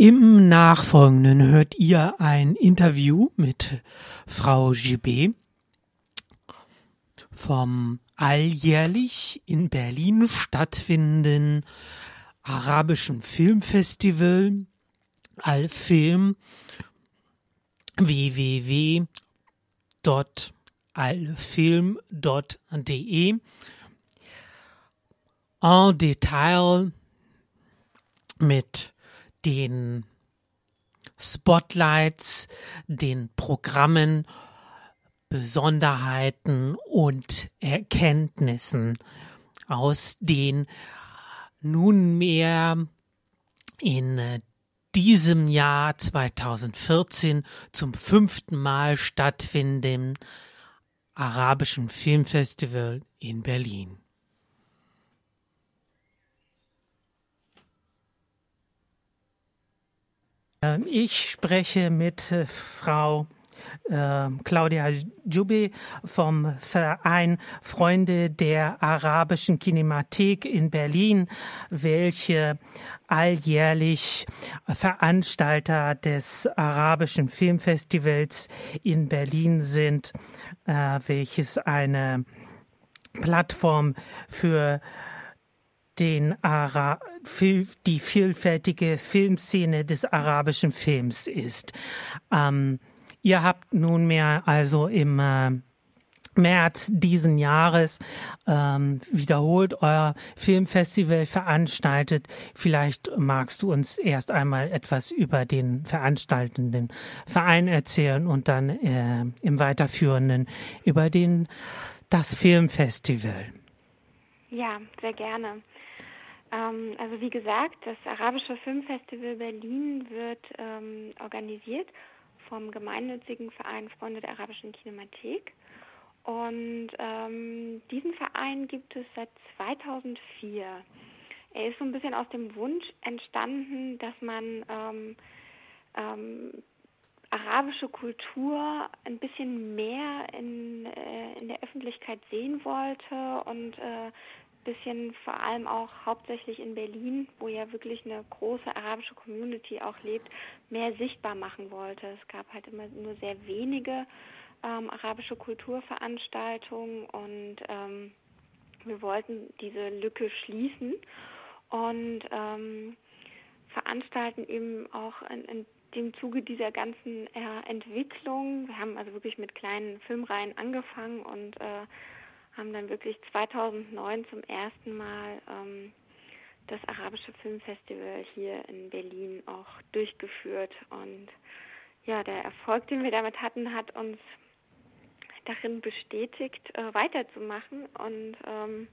Im Nachfolgenden hört ihr ein Interview mit Frau Gibet vom alljährlich in Berlin stattfindenden arabischen Filmfestival Al-Film www.alfilm.de en Detail mit den Spotlights, den Programmen, Besonderheiten und Erkenntnissen aus den nunmehr in diesem Jahr 2014 zum fünften Mal stattfindenden arabischen Filmfestival in Berlin. Ich spreche mit äh, Frau äh, Claudia Jube vom Verein Freunde der arabischen Kinemathek in Berlin, welche alljährlich Veranstalter des arabischen Filmfestivals in Berlin sind, äh, welches eine Plattform für den Ara die vielfältige Filmszene des arabischen Films ist. Ähm, ihr habt nunmehr also im äh, März diesen Jahres ähm, wiederholt euer Filmfestival veranstaltet. Vielleicht magst du uns erst einmal etwas über den veranstaltenden Verein erzählen und dann äh, im weiterführenden über den das Filmfestival. Ja, sehr gerne. Ähm, also wie gesagt, das Arabische Filmfestival Berlin wird ähm, organisiert vom gemeinnützigen Verein Freunde der arabischen Kinemathek. Und ähm, diesen Verein gibt es seit 2004. Er ist so ein bisschen aus dem Wunsch entstanden, dass man ähm, ähm, arabische Kultur ein bisschen mehr in, äh, in der Öffentlichkeit sehen wollte und äh, bisschen vor allem auch hauptsächlich in Berlin, wo ja wirklich eine große arabische Community auch lebt, mehr sichtbar machen wollte. Es gab halt immer nur sehr wenige ähm, arabische Kulturveranstaltungen und ähm, wir wollten diese Lücke schließen und ähm, veranstalten eben auch in, in dem Zuge dieser ganzen äh, Entwicklung. Wir haben also wirklich mit kleinen Filmreihen angefangen und äh, haben dann wirklich 2009 zum ersten Mal ähm, das Arabische Filmfestival hier in Berlin auch durchgeführt. Und ja, der Erfolg, den wir damit hatten, hat uns darin bestätigt, äh, weiterzumachen. Und ähm,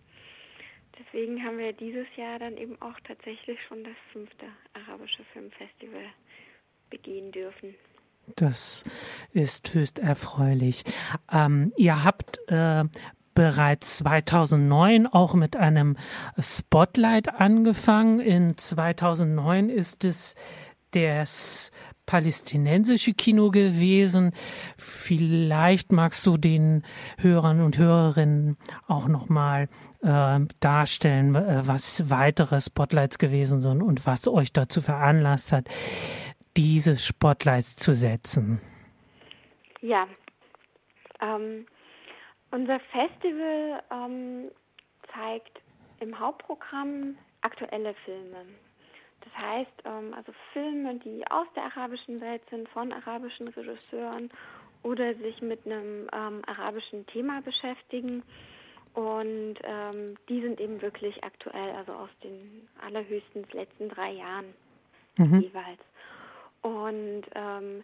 deswegen haben wir dieses Jahr dann eben auch tatsächlich schon das fünfte Arabische Filmfestival begehen dürfen. Das ist höchst erfreulich. Ähm, ihr habt äh, bereits 2009 auch mit einem Spotlight angefangen. In 2009 ist es das palästinensische Kino gewesen. Vielleicht magst du den Hörern und Hörerinnen auch noch mal äh, darstellen, äh, was weitere Spotlights gewesen sind und was euch dazu veranlasst hat, diese Spotlights zu setzen. Ja, ähm, unser Festival ähm, zeigt im Hauptprogramm aktuelle Filme. Das heißt, ähm, also Filme, die aus der arabischen Welt sind, von arabischen Regisseuren oder sich mit einem ähm, arabischen Thema beschäftigen. Und ähm, die sind eben wirklich aktuell, also aus den allerhöchstens letzten drei Jahren mhm. jeweils. Und ähm,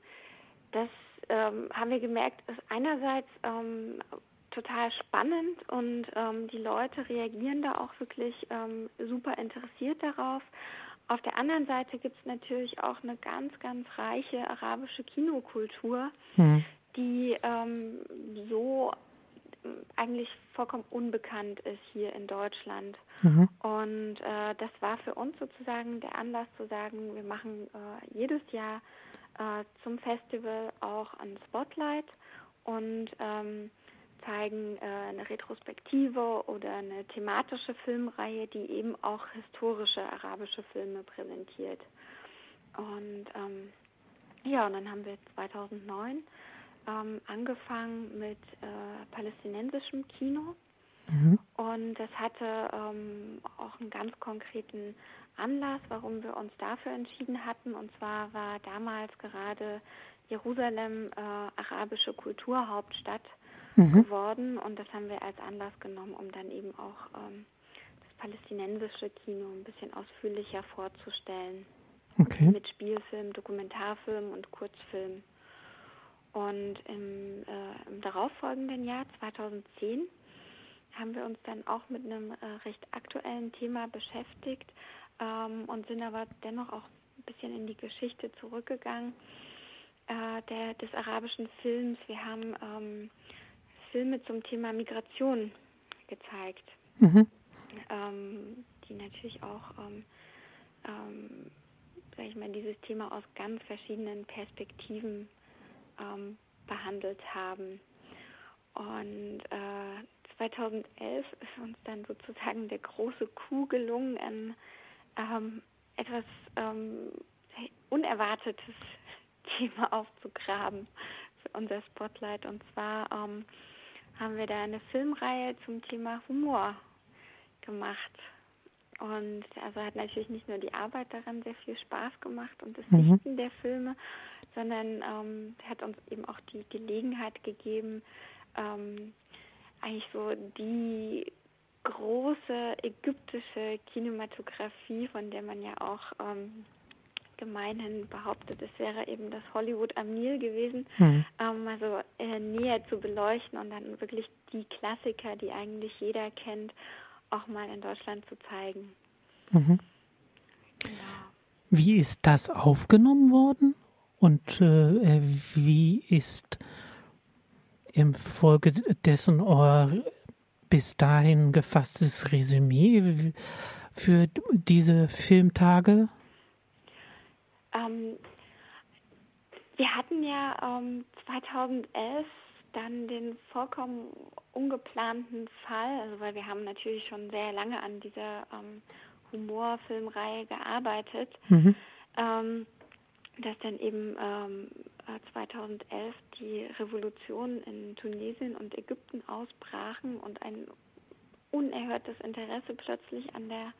das ähm, haben wir gemerkt, ist einerseits total spannend und ähm, die Leute reagieren da auch wirklich ähm, super interessiert darauf. Auf der anderen Seite gibt es natürlich auch eine ganz, ganz reiche arabische Kinokultur, mhm. die ähm, so äh, eigentlich vollkommen unbekannt ist hier in Deutschland. Mhm. Und äh, das war für uns sozusagen der Anlass zu sagen, wir machen äh, jedes Jahr äh, zum Festival auch ein Spotlight und ähm, zeigen äh, eine Retrospektive oder eine thematische Filmreihe, die eben auch historische arabische Filme präsentiert. Und ähm, ja, und dann haben wir 2009 ähm, angefangen mit äh, palästinensischem Kino. Mhm. Und das hatte ähm, auch einen ganz konkreten Anlass, warum wir uns dafür entschieden hatten. Und zwar war damals gerade Jerusalem äh, arabische Kulturhauptstadt mhm. geworden. Und das haben wir als Anlass genommen, um dann eben auch ähm, das palästinensische Kino ein bisschen ausführlicher vorzustellen. Okay. Mit Spielfilm, Dokumentarfilm und Kurzfilm. Und im, äh, im darauffolgenden Jahr, 2010, haben wir uns dann auch mit einem äh, recht aktuellen Thema beschäftigt ähm, und sind aber dennoch auch ein bisschen in die Geschichte zurückgegangen äh, der, des arabischen Films. Wir haben ähm, Filme zum Thema Migration gezeigt, mhm. ähm, die natürlich auch, ähm, ähm, sag ich mal, dieses Thema aus ganz verschiedenen Perspektiven ähm, behandelt haben. Und äh, 2011 ist uns dann sozusagen der große Coup gelungen, ein ähm, etwas ähm, Unerwartetes Thema aufzugraben für unser Spotlight. Und zwar ähm, haben wir da eine Filmreihe zum Thema Humor gemacht. Und also hat natürlich nicht nur die Arbeit daran sehr viel Spaß gemacht und das mhm. Sichten der Filme, sondern ähm, hat uns eben auch die Gelegenheit gegeben, ähm, eigentlich so die große ägyptische Kinematografie, von der man ja auch ähm, gemeinhin behauptet, es wäre eben das Hollywood am Nil gewesen, mhm. ähm, also äh, näher zu beleuchten und dann wirklich die Klassiker, die eigentlich jeder kennt, auch mal in Deutschland zu zeigen. Mhm. Genau. Wie ist das aufgenommen worden und äh, wie ist im Folge dessen euer bis dahin gefasstes Resümee für diese Filmtage? Ähm, wir hatten ja ähm, 2011 dann den vollkommen ungeplanten Fall, also weil wir haben natürlich schon sehr lange an dieser ähm, Humorfilmreihe gearbeitet, mhm. ähm, dass dann eben ähm, 2011 äh, die Revolutionen in Tunesien und Ägypten ausbrachen und ein unerhörtes Interesse plötzlich an der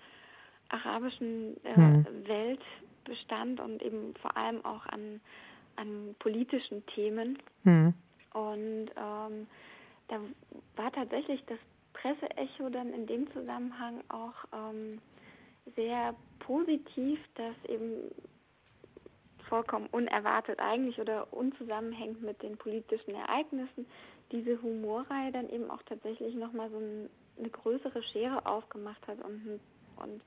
arabischen äh, mhm. Welt bestand und eben vor allem auch an, an politischen Themen. Mhm. Und ähm, da war tatsächlich das Presseecho dann in dem Zusammenhang auch ähm, sehr positiv, dass eben vollkommen unerwartet eigentlich oder unzusammenhängend mit den politischen Ereignissen diese Humorreihe dann eben auch tatsächlich nochmal so ein, eine größere Schere aufgemacht hat und, und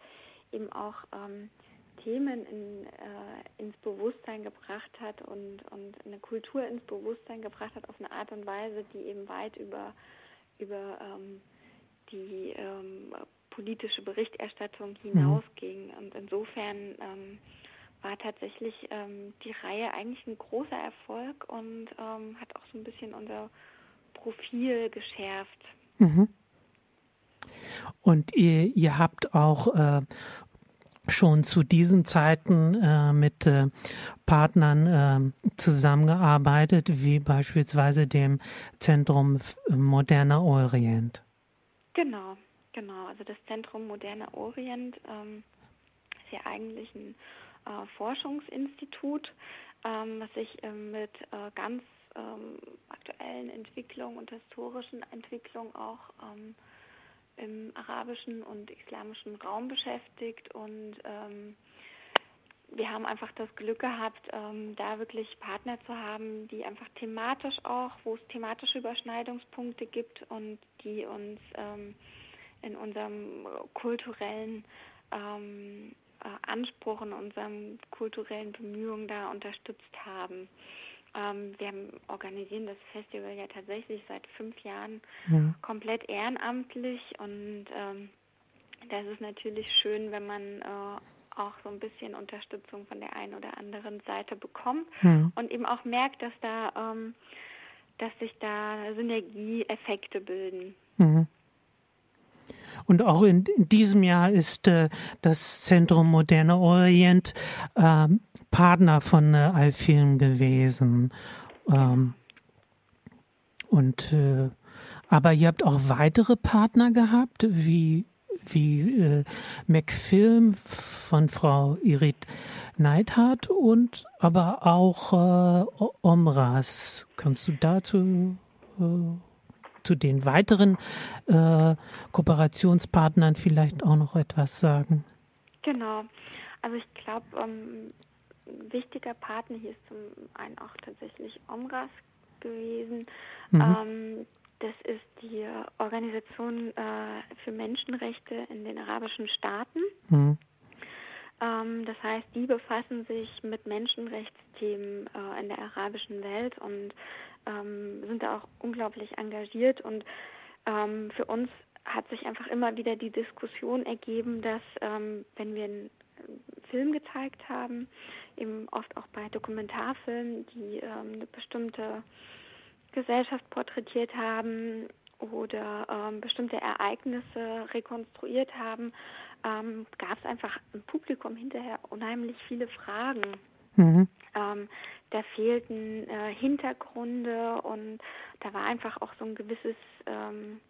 eben auch ähm, Themen in, äh, ins Bewusstsein gebracht hat und, und eine Kultur ins Bewusstsein gebracht hat auf eine Art und Weise, die eben weit über, über ähm, die ähm, politische Berichterstattung mhm. hinausging. Und insofern ähm, war tatsächlich ähm, die Reihe eigentlich ein großer Erfolg und ähm, hat auch so ein bisschen unser Profil geschärft. Mhm. Und ihr, ihr habt auch äh, schon zu diesen Zeiten äh, mit äh, Partnern äh, zusammengearbeitet, wie beispielsweise dem Zentrum Moderner Orient. Genau, genau. Also das Zentrum Moderner Orient ähm, ist ja eigentlich ein äh, Forschungsinstitut, ähm, was sich ähm, mit äh, ganz ähm, aktuellen Entwicklungen und historischen Entwicklungen auch ähm, im arabischen und islamischen Raum beschäftigt und ähm, wir haben einfach das Glück gehabt, ähm, da wirklich Partner zu haben, die einfach thematisch auch, wo es thematische Überschneidungspunkte gibt und die uns ähm, in unserem kulturellen ähm, äh, Anspruch, in unserem kulturellen Bemühungen da unterstützt haben. Ähm, wir organisieren das Festival ja tatsächlich seit fünf Jahren ja. komplett ehrenamtlich und ähm, das ist natürlich schön, wenn man äh, auch so ein bisschen Unterstützung von der einen oder anderen Seite bekommt ja. und eben auch merkt, dass da, ähm, dass sich da Synergieeffekte bilden. Mhm. Und auch in, in diesem Jahr ist äh, das Zentrum Moderner Orient äh, Partner von äh, Alfilm gewesen. Ähm, und äh, aber ihr habt auch weitere Partner gehabt, wie wie äh, McFilm von Frau Irit Neidhardt und aber auch äh, Omras. Kannst du dazu äh, zu den weiteren äh, Kooperationspartnern vielleicht auch noch etwas sagen? Genau. Also ich glaube, ähm, wichtiger Partner hier ist zum einen auch tatsächlich Omras gewesen. Mhm. Ähm, das ist die Organisation äh, für Menschenrechte in den arabischen Staaten. Mhm. Ähm, das heißt, die befassen sich mit Menschenrechtsthemen äh, in der arabischen Welt und ähm, sind da auch unglaublich engagiert. Und ähm, für uns hat sich einfach immer wieder die Diskussion ergeben, dass ähm, wenn wir einen Film gezeigt haben, eben oft auch bei Dokumentarfilmen, die ähm, eine bestimmte Gesellschaft porträtiert haben oder ähm, bestimmte Ereignisse rekonstruiert haben, ähm, gab es einfach im Publikum hinterher unheimlich viele Fragen. Mhm. Ähm, da fehlten äh, Hintergründe und da war einfach auch so ein gewisses, ähm,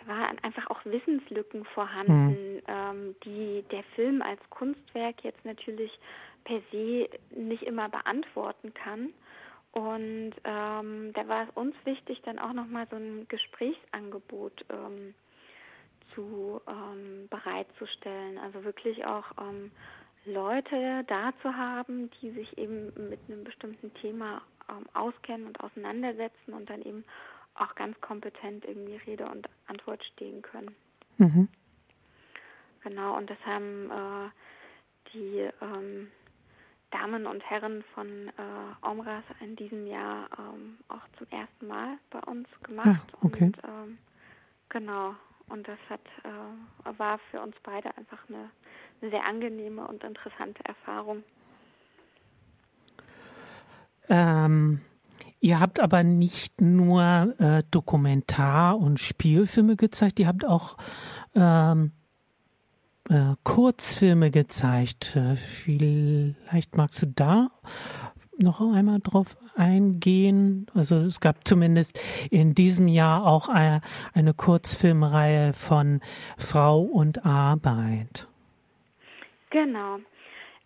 da waren einfach auch Wissenslücken vorhanden, mhm. ähm, die der Film als Kunstwerk jetzt natürlich per se nicht immer beantworten kann. Und ähm, da war es uns wichtig, dann auch nochmal so ein Gesprächsangebot ähm, zu ähm, bereitzustellen. Also wirklich auch ähm, Leute da zu haben, die sich eben mit einem bestimmten Thema ähm, auskennen und auseinandersetzen und dann eben auch ganz kompetent irgendwie Rede und Antwort stehen können. Mhm. Genau, und das haben äh, die ähm, Damen und Herren von äh, Omras in diesem Jahr ähm, auch zum ersten Mal bei uns gemacht. Ah, okay. Und ähm, genau, und das hat äh, war für uns beide einfach eine, eine sehr angenehme und interessante Erfahrung. Ähm, ihr habt aber nicht nur äh, Dokumentar- und Spielfilme gezeigt, ihr habt auch ähm, äh, Kurzfilme gezeigt. Äh, vielleicht magst du da noch einmal drauf eingehen. Also es gab zumindest in diesem Jahr auch eine, eine Kurzfilmreihe von Frau und Arbeit. Genau.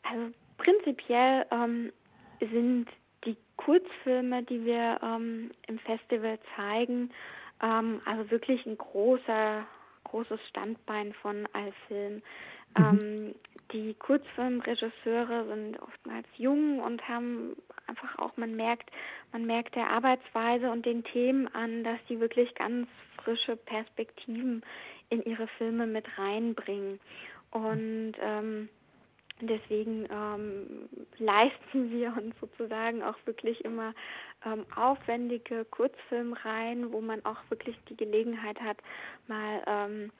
Also prinzipiell ähm, sind die Kurzfilme, die wir ähm, im Festival zeigen, ähm, also wirklich ein großer großes Standbein von Allfilm. Mhm. Ähm, die Kurzfilmregisseure sind oftmals jung und haben einfach auch, man merkt, man merkt der Arbeitsweise und den Themen an, dass sie wirklich ganz frische Perspektiven in ihre Filme mit reinbringen. Und ähm, deswegen ähm, leisten wir uns sozusagen auch wirklich immer ähm, aufwendige Kurzfilmreihen, wo man auch wirklich die Gelegenheit hat, mal ähm,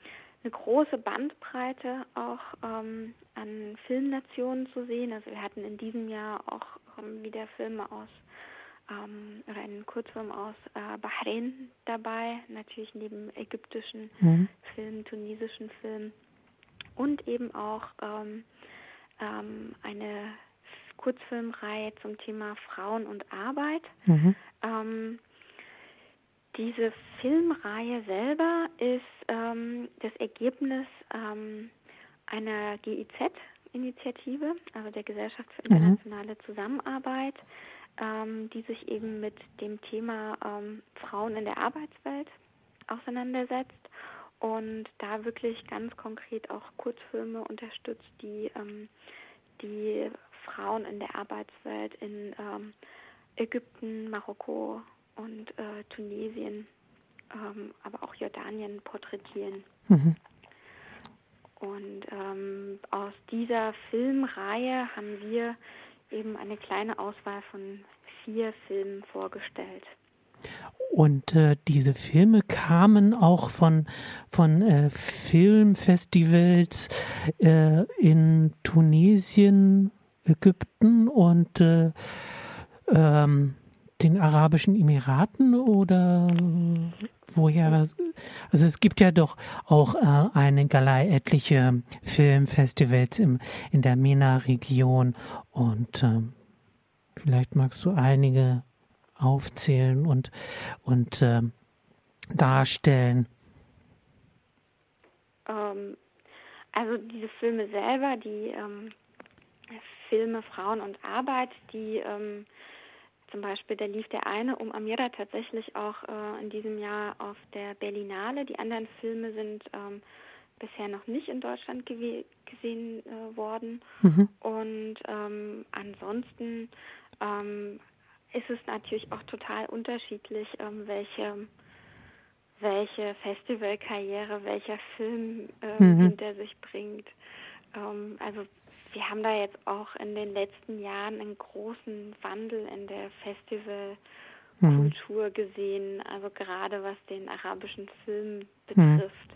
eine große Bandbreite auch ähm, an Filmnationen zu sehen. Also wir hatten in diesem Jahr auch ähm, wieder Filme aus ähm, oder einen Kurzfilm aus äh, Bahrain dabei, natürlich neben ägyptischen mhm. Filmen, tunesischen Filmen und eben auch ähm, ähm, eine Kurzfilmreihe zum Thema Frauen und Arbeit. Mhm. Ähm, diese Filmreihe selber ist ähm, das Ergebnis ähm, einer GIZ-Initiative, also der Gesellschaft für mhm. internationale. Zusammenarbeit, ähm, die sich eben mit dem Thema ähm, Frauen in der Arbeitswelt auseinandersetzt und da wirklich ganz konkret auch Kurzfilme unterstützt, die ähm, die Frauen in der Arbeitswelt in ähm, Ägypten, Marokko und äh, Tunesien, ähm, aber auch Jordanien porträtieren. Mhm. Und ähm, aus dieser Filmreihe haben wir eben eine kleine Auswahl von vier Filmen vorgestellt. Und äh, diese Filme kamen auch von, von äh, Filmfestivals äh, in Tunesien, Ägypten und äh, ähm, den Arabischen Emiraten oder woher also es gibt ja doch auch äh, eine Galei etliche Filmfestivals im, in der MENA-Region und äh, vielleicht magst du einige aufzählen und, und äh, darstellen. Ähm, also diese Filme selber, die ähm, Filme Frauen und Arbeit, die ähm, zum Beispiel, da lief der eine um Amira tatsächlich auch äh, in diesem Jahr auf der Berlinale. Die anderen Filme sind ähm, bisher noch nicht in Deutschland gesehen äh, worden. Mhm. Und ähm, ansonsten ähm, ist es natürlich auch total unterschiedlich, ähm, welche welche Festivalkarriere welcher Film äh, mhm. hinter sich bringt. Ähm, also wir haben da jetzt auch in den letzten Jahren einen großen Wandel in der Festivalkultur mhm. gesehen, also gerade was den arabischen Film mhm. betrifft.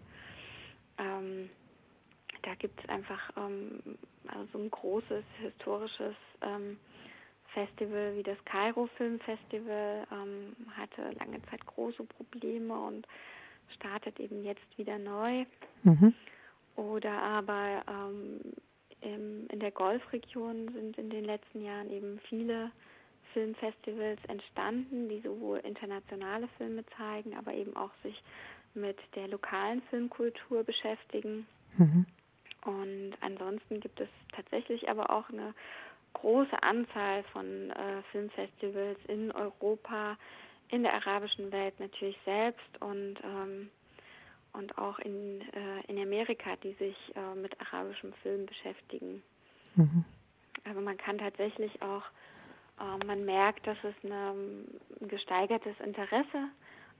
Mhm. Ähm, da gibt es einfach ähm, also ein großes historisches ähm, Festival wie das Kairo Film Festival ähm, hatte lange Zeit große Probleme und startet eben jetzt wieder neu. Mhm. Oder aber ähm, im, in der Golfregion sind in den letzten Jahren eben viele Filmfestivals entstanden, die sowohl internationale Filme zeigen, aber eben auch sich mit der lokalen Filmkultur beschäftigen. Mhm. Und ansonsten gibt es tatsächlich aber auch eine große Anzahl von äh, Filmfestivals in Europa, in der arabischen Welt natürlich selbst und ähm, und auch in, äh, in Amerika, die sich äh, mit arabischem Film beschäftigen. Mhm. Also man kann tatsächlich auch, äh, man merkt, dass es eine, ein gesteigertes Interesse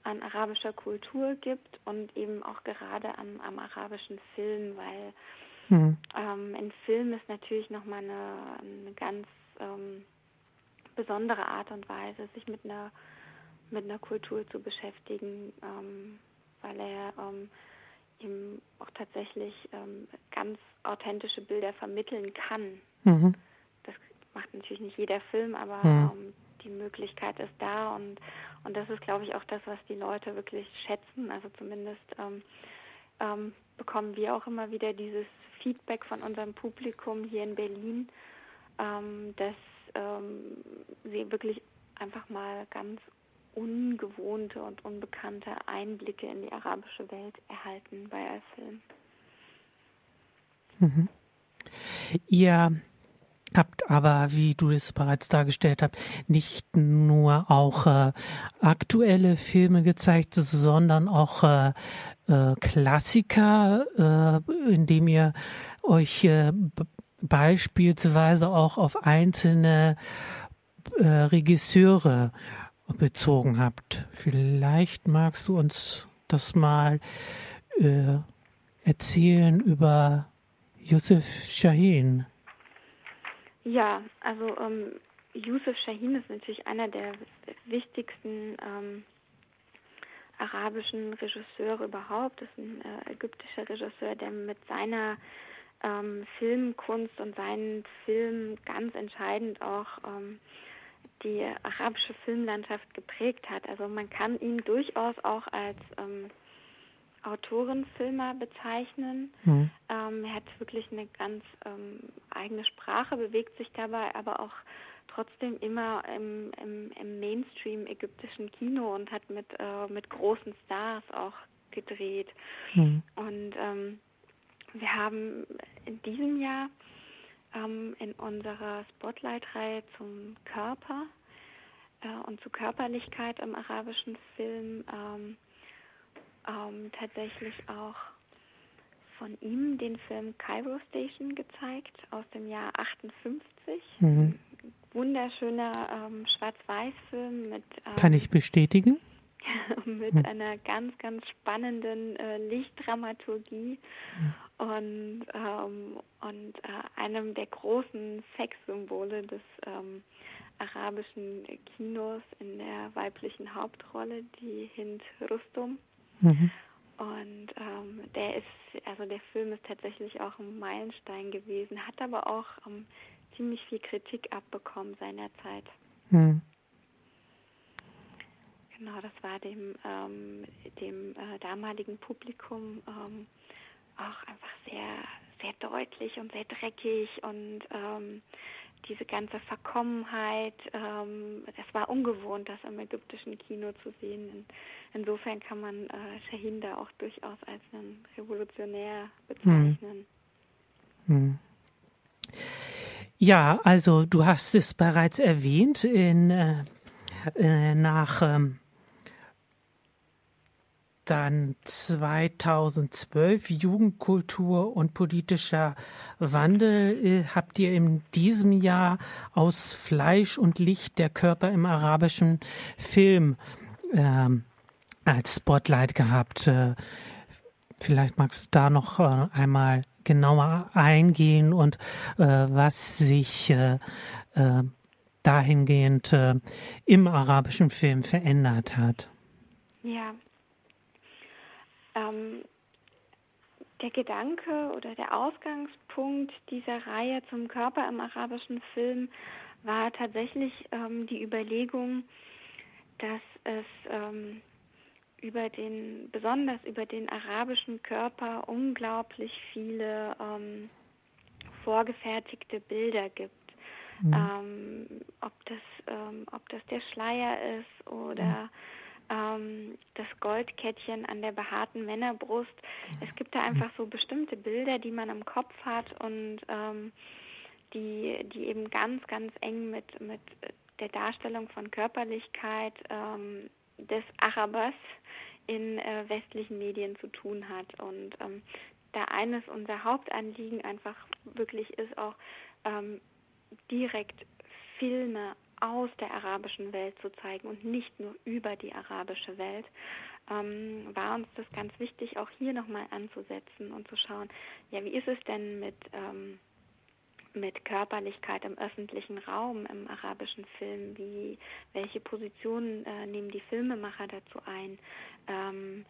an arabischer Kultur gibt und eben auch gerade am, am arabischen Film, weil mhm. ähm, ein Film ist natürlich nochmal eine, eine ganz ähm, besondere Art und Weise, sich mit einer mit einer Kultur zu beschäftigen, ähm, weil er ähm, ihm auch tatsächlich ähm, ganz authentische Bilder vermitteln kann. Mhm. Das macht natürlich nicht jeder Film, aber mhm. ähm, die Möglichkeit ist da und und das ist, glaube ich, auch das, was die Leute wirklich schätzen. Also zumindest ähm, bekommen wir auch immer wieder dieses Feedback von unserem Publikum hier in Berlin, ähm, dass ähm, sie wirklich einfach mal ganz ungewohnte und unbekannte Einblicke in die arabische Welt erhalten bei Al-Film. Mhm. Ihr habt aber, wie du es bereits dargestellt hast, nicht nur auch äh, aktuelle Filme gezeigt, sondern auch äh, äh, Klassiker, äh, indem ihr euch äh, beispielsweise auch auf einzelne äh, Regisseure bezogen habt. Vielleicht magst du uns das mal äh, erzählen über Yusuf Shahin. Ja, also ähm, Yusuf Shahin ist natürlich einer der wichtigsten ähm, arabischen Regisseure überhaupt. Das ist ein äh, ägyptischer Regisseur, der mit seiner ähm, Filmkunst und seinen Filmen ganz entscheidend auch ähm, die arabische Filmlandschaft geprägt hat. Also man kann ihn durchaus auch als ähm, Autorenfilmer bezeichnen. Mhm. Ähm, er hat wirklich eine ganz ähm, eigene Sprache, bewegt sich dabei aber auch trotzdem immer im, im, im Mainstream ägyptischen Kino und hat mit, äh, mit großen Stars auch gedreht. Mhm. Und ähm, wir haben in diesem Jahr ähm, in unserer Spotlight-Reihe zum Körper äh, und zur Körperlichkeit im arabischen Film ähm, tatsächlich auch von ihm den Film Cairo Station gezeigt aus dem Jahr 58. Mhm. Wunderschöner ähm, Schwarz-Weiß-Film mit. Ähm, Kann ich bestätigen? mit hm. einer ganz, ganz spannenden äh, Lichtdramaturgie hm. und, ähm, und äh, einem der großen Sexsymbole des ähm, arabischen Kinos in der weiblichen Hauptrolle, die Hind Rustum. Mhm. Und ähm, der ist, also der Film ist tatsächlich auch ein Meilenstein gewesen, hat aber auch ähm, ziemlich viel Kritik abbekommen seinerzeit. Mhm. Genau, das war dem, ähm, dem äh, damaligen Publikum ähm, auch einfach sehr, sehr deutlich und sehr dreckig und ähm, diese ganze Verkommenheit, ähm, das war ungewohnt, das im ägyptischen Kino zu sehen. In, insofern kann man äh, Shahin da auch durchaus als einen Revolutionär bezeichnen. Hm. Hm. Ja, also du hast es bereits erwähnt, in, äh, äh nach ähm, dann 2012 Jugendkultur und politischer Wandel äh, habt ihr in diesem Jahr aus Fleisch und Licht der Körper im arabischen Film ähm, als Spotlight gehabt. Äh, vielleicht magst du da noch äh, einmal genauer eingehen und äh, was sich äh, äh, dahingehend im arabischen Film verändert hat. Ja, ähm, der Gedanke oder der Ausgangspunkt dieser Reihe zum Körper im arabischen Film war tatsächlich ähm, die Überlegung, dass es ähm, über den, besonders über den arabischen Körper unglaublich viele ähm, vorgefertigte Bilder gibt. Mhm. Ähm, ob das, ähm, ob das der Schleier ist oder mhm ähm, das Goldkettchen an der behaarten Männerbrust. Es gibt da einfach so bestimmte Bilder, die man im Kopf hat und ähm, die, die eben ganz, ganz eng mit, mit der Darstellung von Körperlichkeit ähm, des Arabers in äh, westlichen Medien zu tun hat. Und ähm, da eines unserer Hauptanliegen einfach wirklich ist, auch ähm, direkt Filme aus der arabischen Welt zu zeigen und nicht nur über die arabische Welt, ähm, war uns das ganz wichtig, auch hier nochmal anzusetzen und zu schauen, ja, wie ist es denn mit, ähm, mit Körperlichkeit im öffentlichen Raum im arabischen Film? Wie, welche Positionen äh, nehmen die Filmemacher dazu ein? Ähm,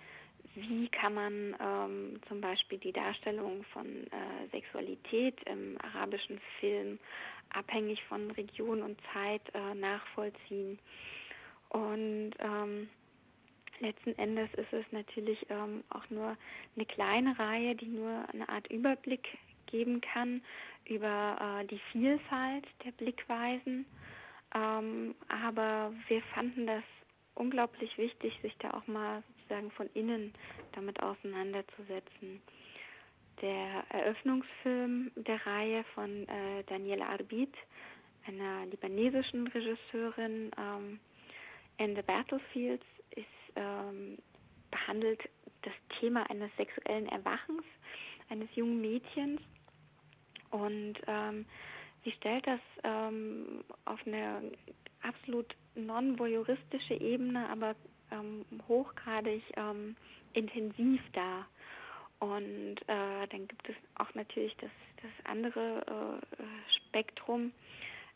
wie kann man ähm, zum Beispiel die Darstellung von äh, Sexualität im arabischen Film abhängig von Region und Zeit äh, nachvollziehen. Und ähm, letzten Endes ist es natürlich ähm, auch nur eine kleine Reihe, die nur eine Art Überblick geben kann über äh, die Vielfalt der Blickweisen. Ähm, aber wir fanden das unglaublich wichtig, sich da auch mal sozusagen von innen damit auseinanderzusetzen. Der Eröffnungsfilm der Reihe von äh, Danielle Arbit, einer libanesischen Regisseurin, ähm, In the Battlefields, ist, ähm, behandelt das Thema eines sexuellen Erwachens eines jungen Mädchens. Und ähm, sie stellt das ähm, auf eine absolut non-voyeuristische Ebene, aber ähm, hochgradig ähm, intensiv dar. Und äh, dann gibt es auch natürlich das, das andere äh, Spektrum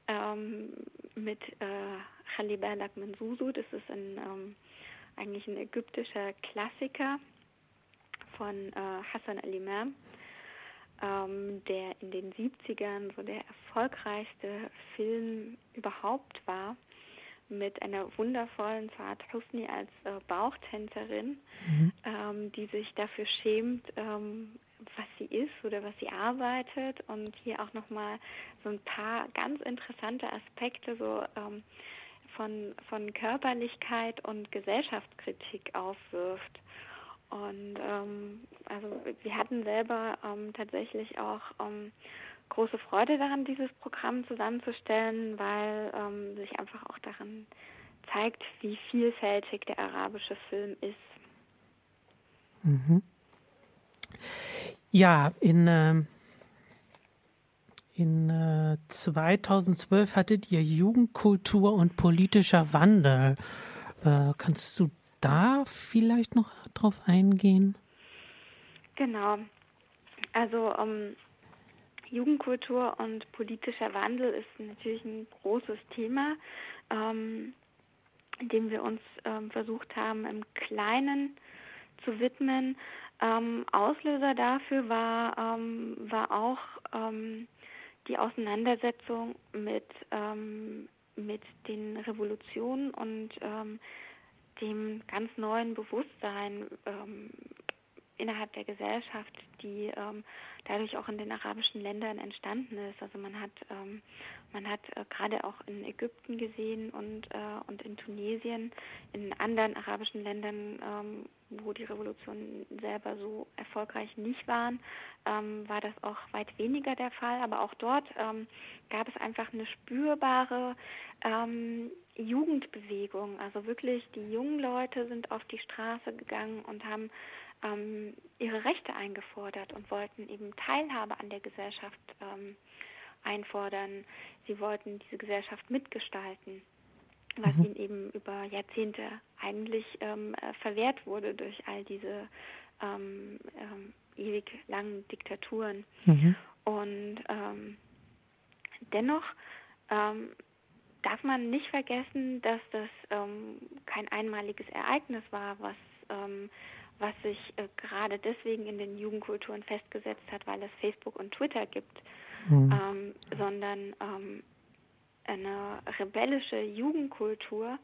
ähm, mit äh, Khalibah Lakmansusu. Das ist ein, ähm, eigentlich ein ägyptischer Klassiker von äh, Hassan al-Imam, ähm, der in den 70ern so der erfolgreichste Film überhaupt war mit einer wundervollen Saad Husni als äh, Bauchtänzerin, mhm. ähm, die sich dafür schämt, ähm, was sie ist oder was sie arbeitet und hier auch nochmal so ein paar ganz interessante Aspekte so ähm, von, von Körperlichkeit und Gesellschaftskritik aufwirft. Und ähm, also wir hatten selber ähm, tatsächlich auch ähm, große Freude daran, dieses Programm zusammenzustellen, weil ähm, sich einfach auch daran zeigt, wie vielfältig der arabische Film ist. Mhm. Ja, in, äh, in äh, 2012 hattet ihr Jugendkultur und politischer Wandel. Äh, kannst du da vielleicht noch drauf eingehen? Genau. Also ähm, Jugendkultur und politischer Wandel ist natürlich ein großes Thema, ähm, dem wir uns ähm, versucht haben, im Kleinen zu widmen. Ähm, Auslöser dafür war, ähm, war auch ähm, die Auseinandersetzung mit, ähm, mit den Revolutionen und dem ganz neuen Bewusstsein innerhalb der Gesellschaft, die ähm, dadurch auch in den arabischen Ländern entstanden ist. Also man hat ähm, man hat äh, gerade auch in Ägypten gesehen und äh, und in Tunesien, in anderen arabischen Ländern, ähm, wo die Revolutionen selber so erfolgreich nicht waren, ähm, war das auch weit weniger der Fall. Aber auch dort ähm, gab es einfach eine spürbare ähm, Jugendbewegung. Also wirklich, die jungen Leute sind auf die Straße gegangen und haben ähm, ihre Rechte eingefordert und wollten eben Teilhabe an der Gesellschaft ähm, einfordern. Sie wollten diese Gesellschaft mitgestalten, was mhm. ihnen eben über Jahrzehnte eigentlich ähm, äh, verwehrt wurde durch all diese ähm, ähm, ewig langen Diktaturen. Mhm. Und ähm, dennoch darf man nicht vergessen, dass das ähm, kein einmaliges Ereignis war, was ähm, was sich äh, gerade deswegen in den Jugendkulturen festgesetzt hat, weil es Facebook und Twitter gibt, mhm. ähm, sondern ähm, eine rebellische Jugendkultur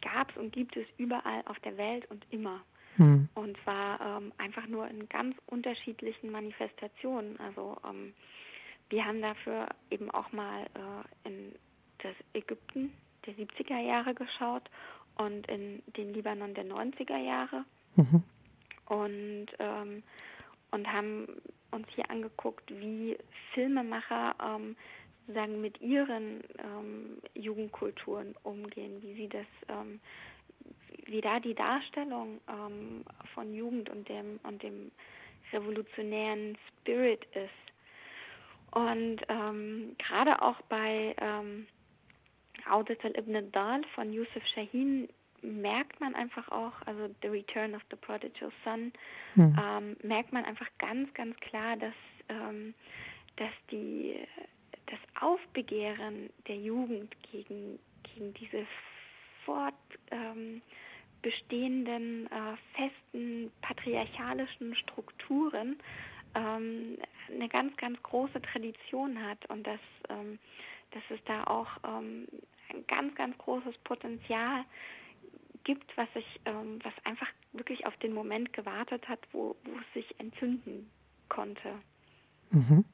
gab es und gibt es überall auf der Welt und immer. Mhm. Und zwar ähm, einfach nur in ganz unterschiedlichen Manifestationen. Also ähm, wir haben dafür eben auch mal äh, in das Ägypten der 70er Jahre geschaut und in den Libanon der 90er Jahre Mhm. Und, ähm, und haben uns hier angeguckt, wie Filmemacher ähm, sozusagen mit ihren ähm, Jugendkulturen umgehen, wie sie das, ähm, wie da die Darstellung ähm, von Jugend und dem und dem revolutionären Spirit ist. Und ähm, gerade auch bei ähm, Audet al-Ibn Dal von Yusuf Shahin merkt man einfach auch, also The Return of the Prodigal Son, mhm. ähm, merkt man einfach ganz, ganz klar, dass, ähm, dass die, das Aufbegehren der Jugend gegen, gegen diese fortbestehenden, ähm, äh, festen, patriarchalischen Strukturen ähm, eine ganz, ganz große Tradition hat und dass, ähm, dass es da auch ähm, ein ganz, ganz großes Potenzial gibt, was sich, ähm, was einfach wirklich auf den Moment gewartet hat, wo, wo es sich entzünden konnte. Mhm.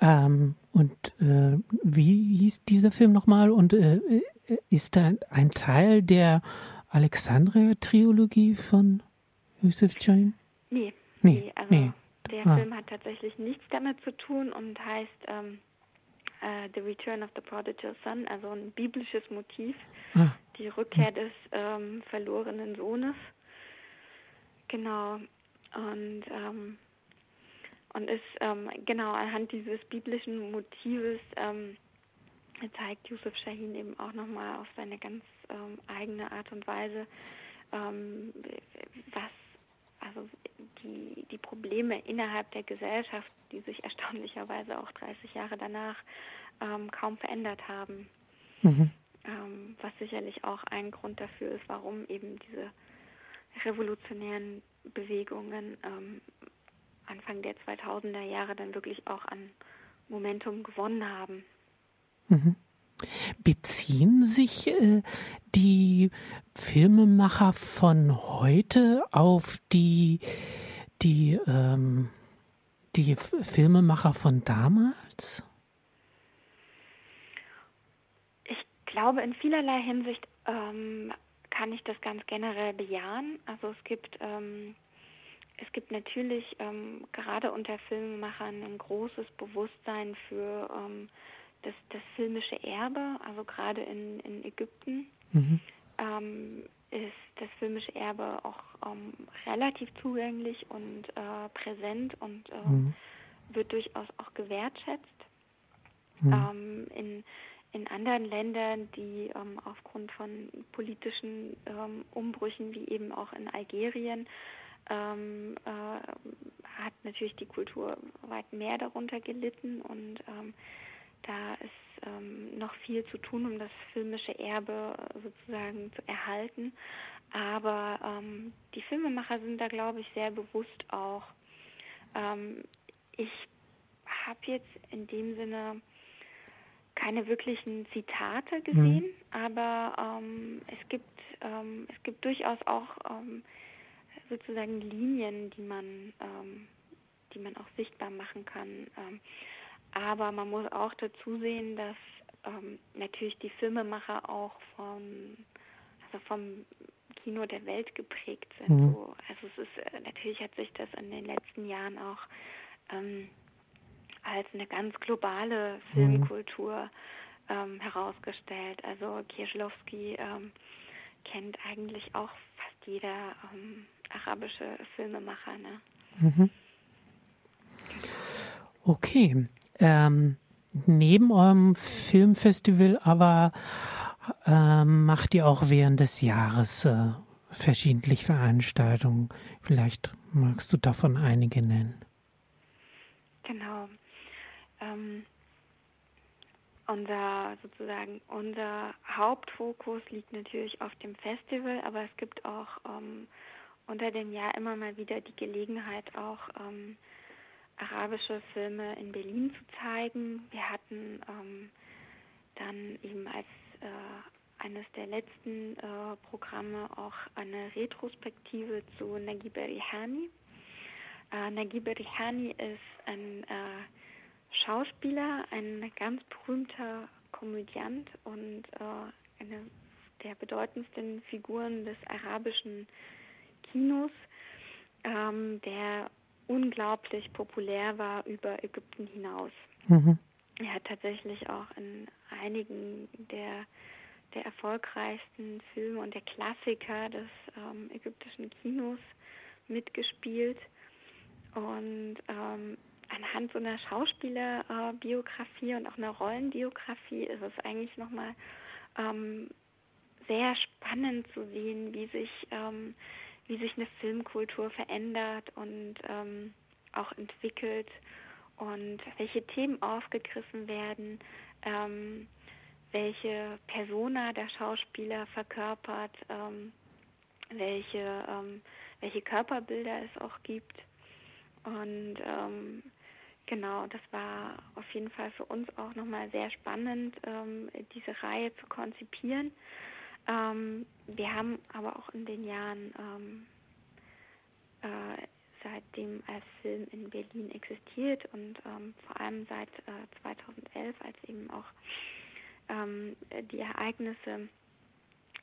Ähm, und äh, wie hieß dieser Film nochmal? Und äh, äh ist da ein Teil der Alexandria-Trilogie von Yusuf Jain? Nee. Nee, nee also nee. der ah. Film hat tatsächlich nichts damit zu tun und heißt ähm, uh, The Return of the Prodigal Son, also ein biblisches Motiv, ah. Die Rückkehr des ähm, verlorenen Sohnes. Genau. Und, ähm, und ist ähm, genau anhand dieses biblischen Motives ähm, zeigt Yusuf Shahin eben auch nochmal auf seine ganz ähm, eigene Art und Weise, ähm, was also die, die Probleme innerhalb der Gesellschaft, die sich erstaunlicherweise auch 30 Jahre danach kaum verändert haben. Mhm. Ähm, was sicherlich auch ein Grund dafür ist, warum eben diese revolutionären Bewegungen ähm, Anfang der 2000er Jahre dann wirklich auch an Momentum gewonnen haben. Mhm. Beziehen sich äh, die Filmemacher von heute auf die, die, ähm, die Filmemacher von damals? Ich glaube, in vielerlei Hinsicht ähm, kann ich das ganz generell bejahen. Also es gibt ähm, es gibt natürlich ähm, gerade unter Filmemachern ein großes Bewusstsein für ähm, das, das filmische Erbe, also gerade in, in Ägypten, mhm. ähm, ist das filmische Erbe auch ähm, relativ zugänglich und äh, präsent und äh, mhm. wird durchaus auch gewertschätzt. Mhm. Ähm, in, in anderen Ländern, die ähm, aufgrund von politischen ähm, Umbrüchen, wie eben auch in Algerien, ähm, äh, hat natürlich die Kultur weit mehr darunter gelitten und ähm, da ist ähm, noch viel zu tun, um das filmische Erbe sozusagen zu erhalten. Aber ähm, die Filmemacher sind da, glaube ich, sehr bewusst auch. Ich habe jetzt in dem Sinne keine wirklichen Zitate gesehen, mhm. aber ähm, es gibt ähm, es gibt durchaus auch ähm, sozusagen Linien, die man ähm, die man auch sichtbar machen kann. Ähm, aber man muss auch dazu sehen, dass ähm, natürlich die Filmemacher auch von also vom Kino der Welt geprägt sind. Mhm. So. Also es ist äh, natürlich hat sich das in den letzten Jahren auch als eine ganz globale mhm. Filmkultur ähm, herausgestellt. Also Kieślowski ähm, kennt eigentlich auch fast jeder ähm, arabische Filmemacher. Ne? Mhm. Okay. Ähm, neben eurem Filmfestival aber ähm, macht ihr auch während des Jahres äh, verschiedentlich Veranstaltungen. Vielleicht magst du davon einige nennen. Genau. Ähm, unser sozusagen unser Hauptfokus liegt natürlich auf dem Festival, aber es gibt auch ähm, unter dem Jahr immer mal wieder die Gelegenheit, auch ähm, arabische Filme in Berlin zu zeigen. Wir hatten ähm, dann eben als äh, eines der letzten äh, Programme auch eine Retrospektive zu Nagib Rihani. Äh, Nagib Rihani ist ein äh, Schauspieler, ein ganz berühmter Komödiant und äh, eine der bedeutendsten Figuren des arabischen Kinos, ähm, der unglaublich populär war über Ägypten hinaus. Mhm. Er hat tatsächlich auch in einigen der, der erfolgreichsten Filme und der Klassiker des ähm, ägyptischen Kinos mitgespielt. Und ähm, anhand so einer Schauspielerbiografie und auch einer Rollenbiografie ist es eigentlich nochmal ähm, sehr spannend zu sehen, wie sich ähm, wie sich eine Filmkultur verändert und ähm, auch entwickelt und welche Themen aufgegriffen werden, ähm, welche Persona der Schauspieler verkörpert, ähm, welche, ähm, welche Körperbilder es auch gibt. Und ähm, genau, das war auf jeden Fall für uns auch nochmal sehr spannend, ähm, diese Reihe zu konzipieren. Ähm, wir haben aber auch in den Jahren, ähm, äh, seitdem als Film in Berlin existiert und ähm, vor allem seit äh, 2011, als eben auch ähm, die Ereignisse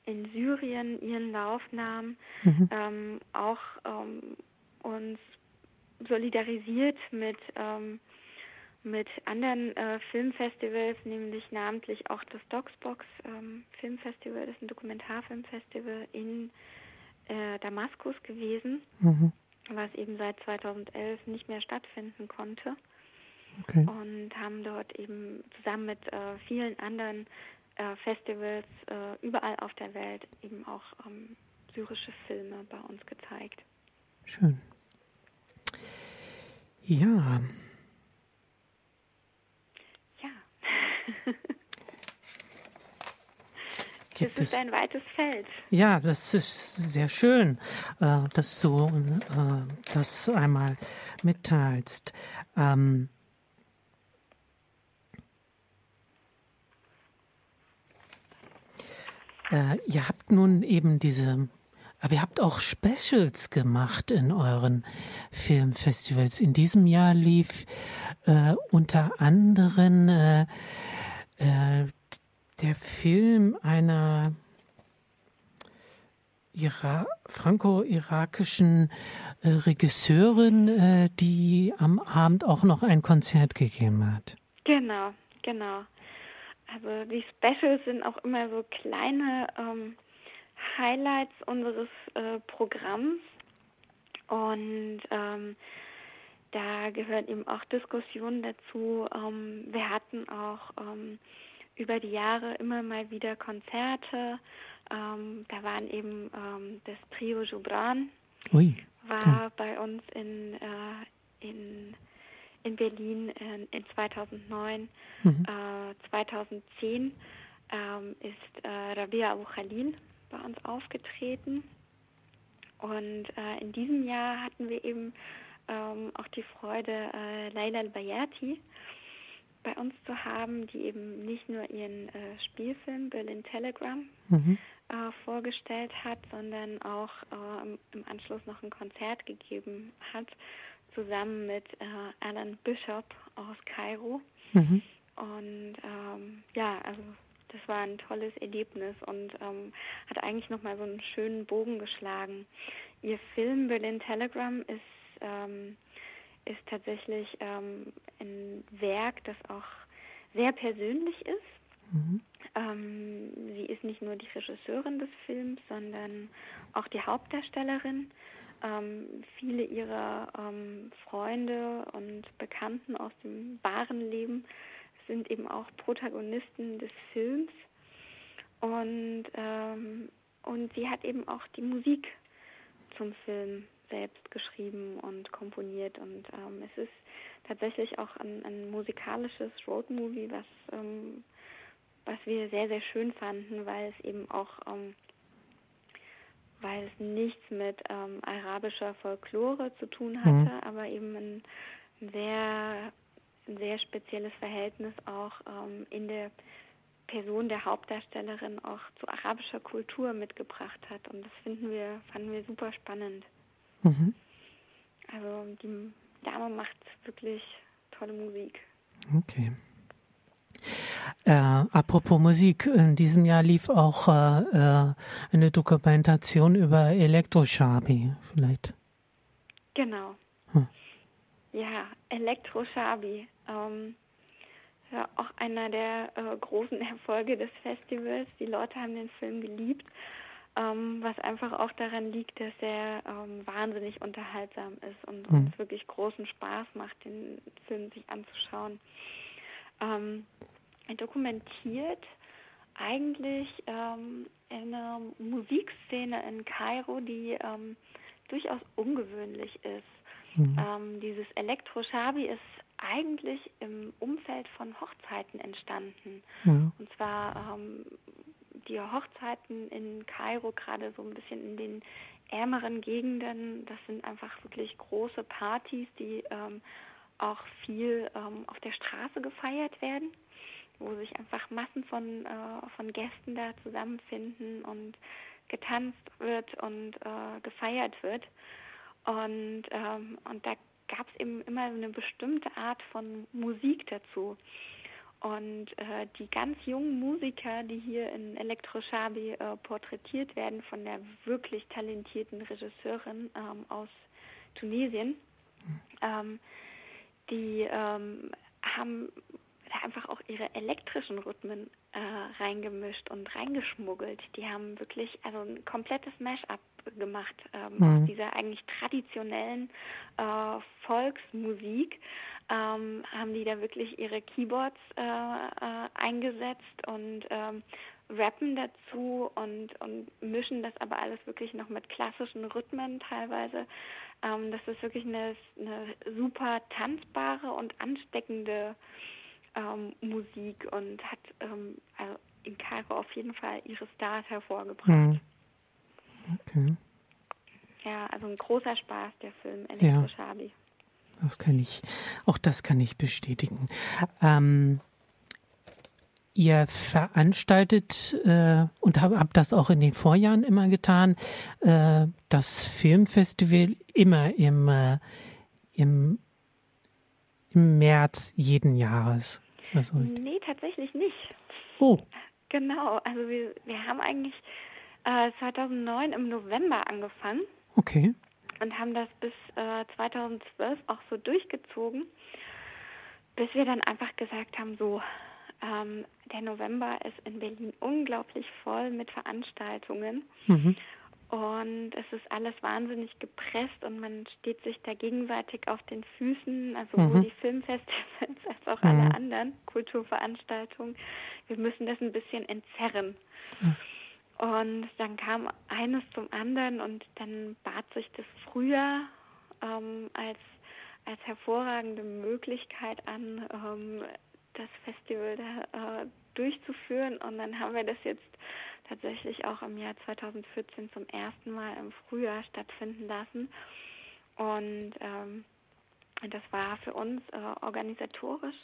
in Syrien ihren Lauf nahmen, mhm. Ähm, auch uns solidarisiert mit mit anderen äh, Filmfestivals, nämlich namentlich auch das Docsbox ähm, Filmfestival, das ist ein Dokumentarfilmfestival in äh, Damaskus gewesen, mhm. was eben seit 2011 nicht mehr stattfinden konnte. Okay. Und haben dort eben zusammen mit äh, vielen anderen äh, Festivals äh, überall auf der Welt eben auch ähm, syrische Filme bei uns gezeigt. Schön. Ja, Gibt es ist ein weites Feld. Ja, das ist sehr schön, äh, dass du äh, das einmal mitteilst. Ähm, äh, ihr habt nun eben diese, aber ihr habt auch Specials gemacht in euren Filmfestivals. In diesem Jahr lief äh, unter anderem äh, äh, der Film einer Ira franco-irakischen äh, Regisseurin, äh, die am Abend auch noch ein Konzert gegeben hat. Genau, genau. Also die Specials sind auch immer so kleine ähm, Highlights unseres äh, Programms und ähm, da gehören eben auch Diskussionen dazu. Ähm, wir hatten auch ähm, über die Jahre immer mal wieder Konzerte. Ähm, da waren eben ähm, das Trio Jubran Ui. war bei uns in, äh, in, in Berlin in, in 2009. Mhm. Äh, 2010 ähm, ist äh, Rabia Abu Khalil bei uns aufgetreten. Und äh, in diesem Jahr hatten wir eben ähm, auch die Freude, äh, Laila al-Bayati bei uns zu haben, die eben nicht nur ihren äh, Spielfilm Berlin Telegram mhm. äh, vorgestellt hat, sondern auch äh, im, im, Anschluss noch ein Konzert gegeben hat, zusammen mit äh, Alan Bishop aus Kairo. Mhm. Und ähm, ja, also das war ein tolles Erlebnis und ähm, hat eigentlich nochmal so einen schönen Bogen geschlagen. Ihr Film Berlin Telegram ist ähm, ist tatsächlich ähm, ein Werk, das auch sehr persönlich ist. Mhm. Ähm, sie ist nicht nur die Regisseurin des Films, sondern auch die Hauptdarstellerin. Ähm, viele ihrer ähm, Freunde und Bekannten aus dem wahren Leben sind eben auch Protagonisten des Films. Und, ähm, und sie hat eben auch die Musik zum Film selbst geschrieben und komponiert. Und ähm, es ist tatsächlich auch ein, ein musikalisches Roadmovie, was, ähm, was wir sehr, sehr schön fanden, weil es eben auch, ähm, weil es nichts mit ähm, arabischer Folklore zu tun mhm. hatte, mhm. aber eben ein, ein, sehr, ein sehr spezielles Verhältnis auch ähm, in der Person der Hauptdarstellerin auch zu arabischer Kultur mitgebracht hat. Und das finden wir, fanden wir super spannend. Mhm. Also die Dame macht wirklich tolle Musik. Okay. Äh, apropos Musik, in diesem Jahr lief auch äh, äh eine Dokumentation über Elektroschabi, vielleicht. Genau. Hm. Ja, Elektroschabi. Ähm, ja, auch einer der äh, großen Erfolge des Festivals. Die Leute haben den Film geliebt ähm, was einfach auch daran liegt, dass er ähm, wahnsinnig unterhaltsam ist und mhm. uns wirklich großen Spaß macht, den Film sich anzuschauen. Ähm, er dokumentiert eigentlich ähm, eine Musikszene in Kairo, die ähm, durchaus ungewöhnlich ist. Mhm. Ähm, dieses Elektro-Shabi ist eigentlich im Umfeld von Hochzeiten entstanden. Mhm. Und zwar ähm, die Hochzeiten in Kairo, gerade so ein bisschen in den ärmeren Gegenden, das sind einfach wirklich große Partys, die ähm, auch viel ähm, auf der Straße gefeiert werden, wo sich einfach Massen von, äh, von Gästen da zusammenfinden und getanzt wird und äh, gefeiert wird. Und, ähm, und da gab es eben immer eine bestimmte Art von Musik dazu. Und äh, die ganz jungen Musiker, die hier in Elektroschabi äh, porträtiert werden von der wirklich talentierten Regisseurin ähm, aus Tunesien, ähm, die ähm, haben einfach auch ihre elektrischen Rhythmen äh, reingemischt und reingeschmuggelt. Die haben wirklich also ein komplettes Mash-up gemacht ähm, mhm. aus dieser eigentlich traditionellen äh, Volksmusik ähm, haben die da wirklich ihre Keyboards äh, äh, eingesetzt und ähm, rappen dazu und, und mischen das aber alles wirklich noch mit klassischen Rhythmen teilweise. Ähm, das ist wirklich eine, eine super tanzbare und ansteckende ähm, Musik und hat ähm, also in Kairo auf jeden Fall ihre Stars hervorgebracht. Mhm. Okay. Ja, also ein großer Spaß, der Film Elektro ja. Das kann ich, auch das kann ich bestätigen. Ähm, ihr veranstaltet äh, und habt hab das auch in den Vorjahren immer getan, äh, das Filmfestival immer im, äh, im, im März jeden Jahres. Ist das so nee, tatsächlich nicht. Oh. Genau, also wir, wir haben eigentlich äh, 2009 im November angefangen. Okay und haben das bis äh, 2012 auch so durchgezogen, bis wir dann einfach gesagt haben, so, ähm, der November ist in Berlin unglaublich voll mit Veranstaltungen. Mhm. Und es ist alles wahnsinnig gepresst und man steht sich da gegenseitig auf den Füßen, also mhm. sowohl die Filmfestivals als auch mhm. alle anderen Kulturveranstaltungen. Wir müssen das ein bisschen entzerren. Mhm. Und dann kam eines zum anderen und dann bat sich das früher ähm, als, als hervorragende Möglichkeit an, ähm, das Festival da äh, durchzuführen. Und dann haben wir das jetzt tatsächlich auch im Jahr 2014 zum ersten Mal im Frühjahr stattfinden lassen. Und ähm, das war für uns äh, organisatorisch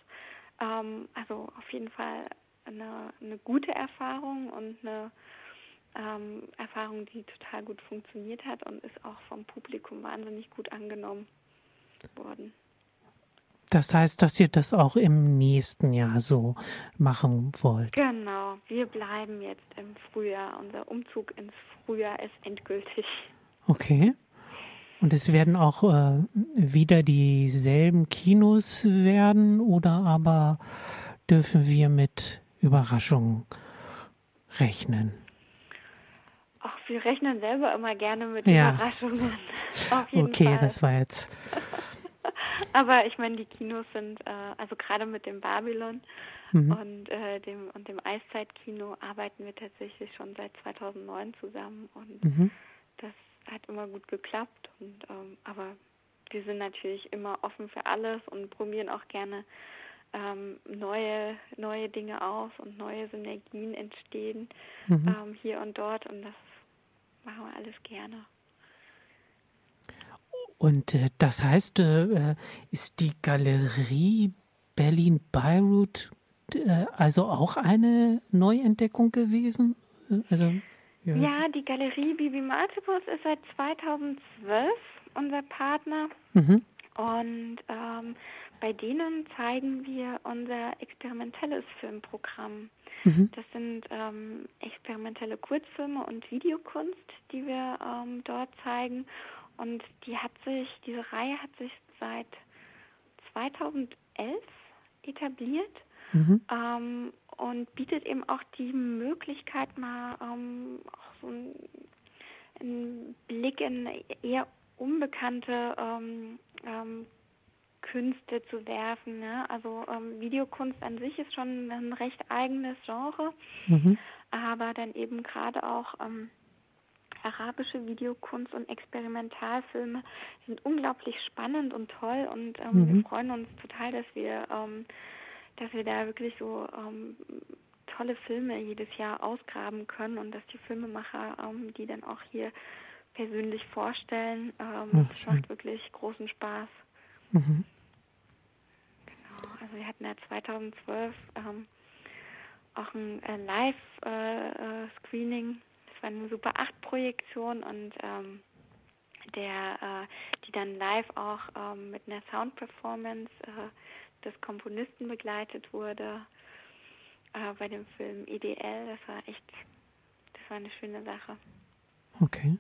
Ähm, also auf jeden Fall eine, eine gute Erfahrung und eine ähm, Erfahrung, die total gut funktioniert hat und ist auch vom Publikum wahnsinnig gut angenommen worden. Das heißt, dass ihr das auch im nächsten Jahr so machen wollt. Genau, wir bleiben jetzt im Frühjahr. Unser Umzug ins Frühjahr ist endgültig. Okay. Und es werden auch äh, wieder dieselben Kinos werden oder aber dürfen wir mit Überraschungen rechnen? Wir rechnen selber immer gerne mit ja. Überraschungen. okay, Fall. das war jetzt. Aber ich meine, die Kinos sind, äh, also gerade mit dem Babylon mhm. und, äh, dem, und dem Eiszeitkino arbeiten wir tatsächlich schon seit 2009 zusammen und mhm. das hat immer gut geklappt. Und, ähm, aber wir sind natürlich immer offen für alles und probieren auch gerne ähm, neue, neue Dinge aus und neue Synergien entstehen mhm. ähm, hier und dort und das machen wir alles gerne. Und äh, das heißt, äh, äh ist die Galerie Berlin-Beirut äh, also auch eine Neuentdeckung gewesen? Also, ja, ja die Galerie Bibi Martibus ist seit 2012 unser Partner. Mhm. Und ähm, bei denen zeigen wir unser experimentelles Filmprogramm. Mhm. Das sind ähm, experimentelle Kurzfilme und Videokunst, die wir ähm, dort zeigen. Und die hat sich, diese Reihe hat sich seit 2011 etabliert mhm. ähm, und bietet eben auch die Möglichkeit, mal ähm, auch so einen, einen, Blick in eher unbekannte ähm, ähm, Künste zu werfen. Ne? Also ähm, Videokunst an sich ist schon ein recht eigenes Genre, mhm. aber dann eben gerade auch ähm, arabische Videokunst und Experimentalfilme sind unglaublich spannend und toll und ähm, mhm. wir freuen uns total, dass wir, ähm, dass wir da wirklich so ähm, tolle Filme jedes Jahr ausgraben können und dass die Filmemacher ähm, die dann auch hier persönlich vorstellen. Ähm, das macht wirklich großen Spaß. Mhm. Genau, also wir hatten ja 2012 ähm, auch ein äh, Live-Screening äh, äh war eine Super 8 Projektion und ähm, der, äh, die dann live auch ähm, mit einer Sound-Performance äh, des Komponisten begleitet wurde äh, bei dem Film EDL. Das war echt, das war eine schöne Sache. Okay.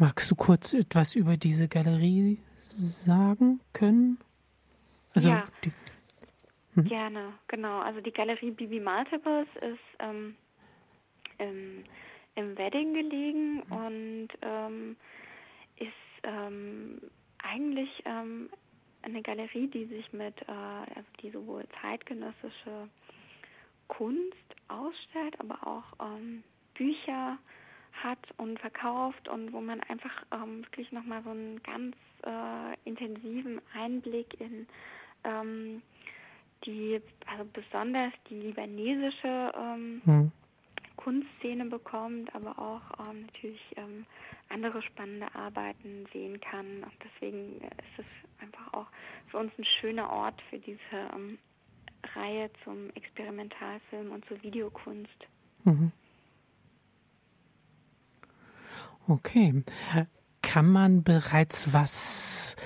Magst du kurz etwas über diese Galerie sagen können? Also ja, die, hm? gerne, genau. Also die Galerie Bibi Multiples ist ähm, im, im Wedding gelegen und ähm, ist ähm, eigentlich ähm, eine Galerie, die sich mit, äh, also die sowohl zeitgenössische Kunst ausstellt, aber auch ähm, Bücher hat und verkauft und wo man einfach ähm, wirklich nochmal so einen ganz äh, intensiven Einblick in ähm, die, also besonders die libanesische ähm, hm. Kunstszene bekommt, aber auch ähm, natürlich ähm, andere spannende Arbeiten sehen kann. Und deswegen ist es einfach auch für uns ein schöner Ort für diese ähm, Reihe zum Experimentalfilm und zur Videokunst. Mhm. Okay. Kann man bereits was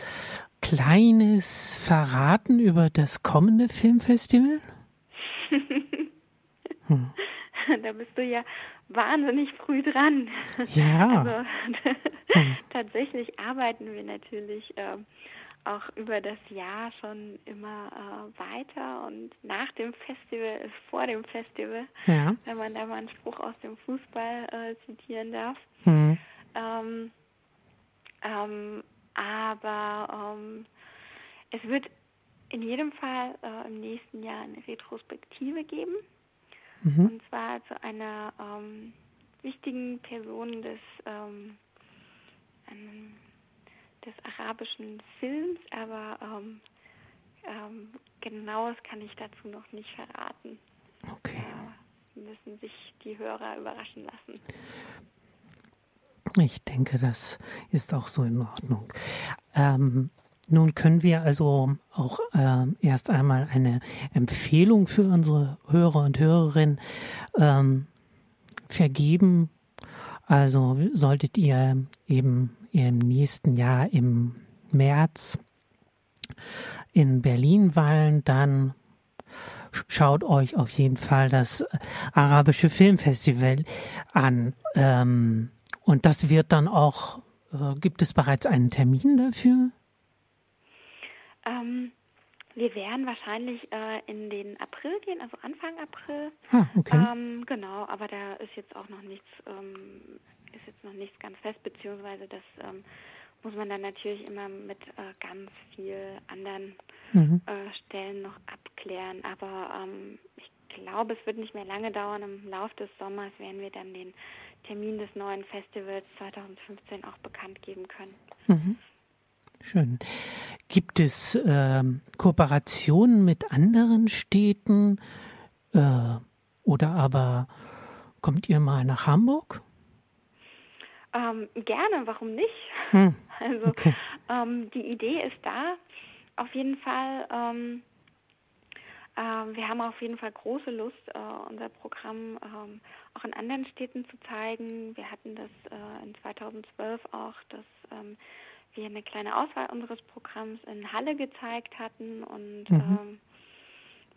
Kleines verraten über das kommende Filmfestival? hm. da bist du ja wahnsinnig früh dran. Ja. Also hm. tatsächlich arbeiten wir natürlich äh, auch über das Jahr schon immer äh, weiter und nach dem Festival ist vor dem Festival, ja. wenn man da mal einen Spruch aus dem Fußball äh, zitieren darf. Hm. Ähm, ähm, aber ähm, es wird in jedem Fall äh, im nächsten Jahr eine Retrospektive geben. Mhm. Und zwar zu einer ähm, wichtigen Person des, ähm, des arabischen Films, aber ähm, genaues kann ich dazu noch nicht verraten. Okay. Äh, müssen sich die Hörer überraschen lassen. Ich denke, das ist auch so in Ordnung. Ähm, nun können wir also auch äh, erst einmal eine Empfehlung für unsere Hörer und Hörerinnen ähm, vergeben. Also solltet ihr eben im nächsten Jahr im März in Berlin weilen, dann schaut euch auf jeden Fall das arabische Filmfestival an. Ähm, und das wird dann auch, äh, gibt es bereits einen Termin dafür? Ähm, wir werden wahrscheinlich äh, in den April gehen, also Anfang April. Ah, okay. Ähm, genau, aber da ist jetzt auch noch nichts, ähm, ist jetzt noch nichts ganz fest, beziehungsweise das ähm, muss man dann natürlich immer mit äh, ganz viel anderen mhm. äh, Stellen noch abklären. Aber ähm, ich glaube, es wird nicht mehr lange dauern. Im Laufe des Sommers werden wir dann den Termin des neuen Festivals 2015 auch bekannt geben können. Mhm. Schön. Gibt es äh, Kooperationen mit anderen Städten äh, oder aber kommt ihr mal nach Hamburg? Ähm, gerne, warum nicht? Hm. Also okay. ähm, die Idee ist da. Auf jeden Fall. Ähm, äh, wir haben auf jeden Fall große Lust, äh, unser Programm ähm, auch in anderen Städten zu zeigen. Wir hatten das äh, in 2012 auch, dass ähm, wir eine kleine Auswahl unseres Programms in Halle gezeigt hatten und mhm. ähm,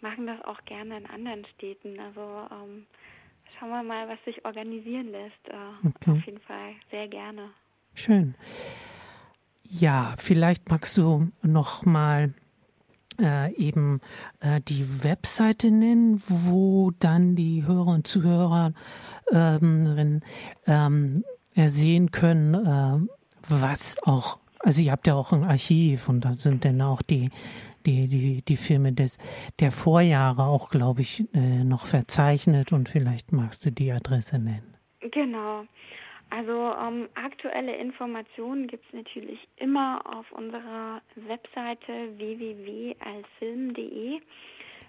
machen das auch gerne in anderen Städten. Also ähm, schauen wir mal, was sich organisieren lässt. Äh, okay. Auf jeden Fall sehr gerne. Schön. Ja, vielleicht magst du noch mal äh, eben äh, die Webseite nennen, wo dann die Hörer und Zuhörer ähm, ähm, sehen können, äh, was auch also ihr habt ja auch ein Archiv und da sind dann auch die, die, die, die Filme des, der Vorjahre auch, glaube ich, äh, noch verzeichnet und vielleicht magst du die Adresse nennen. Genau. Also ähm, aktuelle Informationen gibt es natürlich immer auf unserer Webseite www.alsfilm.de.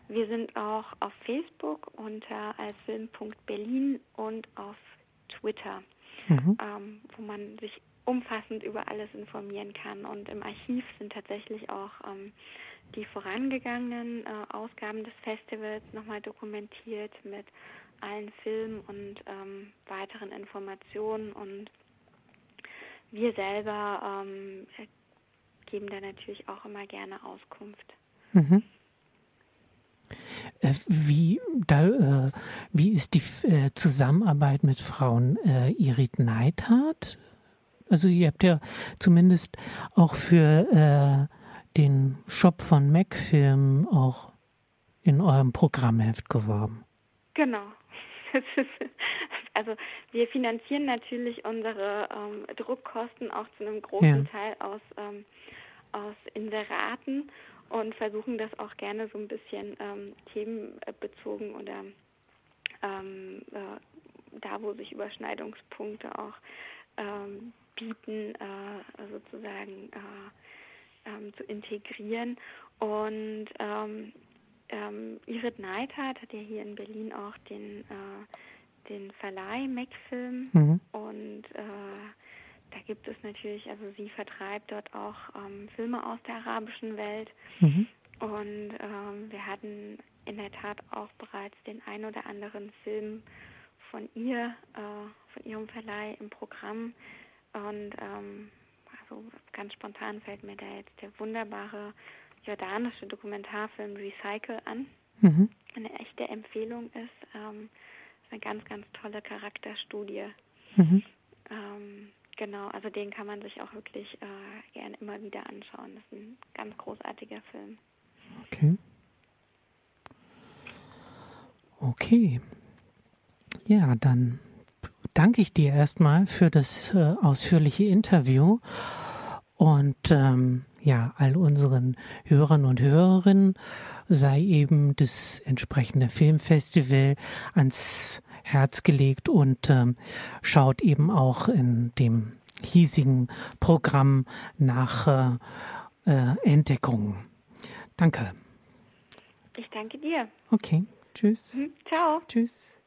Wir sind auch auf Facebook unter alsfilm.berlin und auf Twitter, mhm. ähm, wo man sich umfassend über alles informieren kann. Und im Archiv sind tatsächlich auch ähm, die vorangegangenen äh, Ausgaben des Festivals nochmal dokumentiert mit allen Filmen und ähm, weiteren Informationen. Und wir selber ähm, geben da natürlich auch immer gerne Auskunft. Mhm. Äh, wie, da, äh, wie ist die äh, Zusammenarbeit mit Frauen Irit Neidhardt? Also ihr habt ja zumindest auch für den Shop von Mac-Film auch in eurem Programmheft geworben. Genau. also wir finanzieren natürlich unsere ähm, Druckkosten auch zu einem großen ja. Teil aus, ähm, aus Inseraten und versuchen das auch gerne so ein bisschen ähm, themenbezogen oder ähm, äh, da, wo sich Überschneidungspunkte auch ähm, bieten, äh, sozusagen äh, ähm, zu integrieren. Und ähm, Irit Neidhardt hat ja hier in Berlin auch den, äh, den Verleih Mac-Film mhm. und äh, da gibt es natürlich, also sie vertreibt dort auch ähm, Filme aus der arabischen Welt mhm. und ähm, wir hatten in der Tat auch bereits den ein oder anderen Film von ihr, äh, von ihrem Verleih im Programm, und ähm, also ganz spontan fällt mir da jetzt der wunderbare jordanische Dokumentarfilm Recycle an. Mhm. Eine echte Empfehlung ist, ähm, ist eine ganz, ganz tolle Charakterstudie. Mhm. Ähm, genau, also den kann man sich auch wirklich äh, gern immer wieder anschauen. Das ist ein ganz großartiger Film. Okay. Okay. Ja, dann danke ich dir erstmal für das äh, ausführliche Interview und ähm, ja, all unseren Hörern und Hörerinnen sei eben das entsprechende Filmfestival ans Herz gelegt und ähm, schaut eben auch in dem hiesigen Programm nach äh, äh, Entdeckungen. Danke. Ich danke dir. Okay, tschüss. Mhm. Ciao. Tschüss.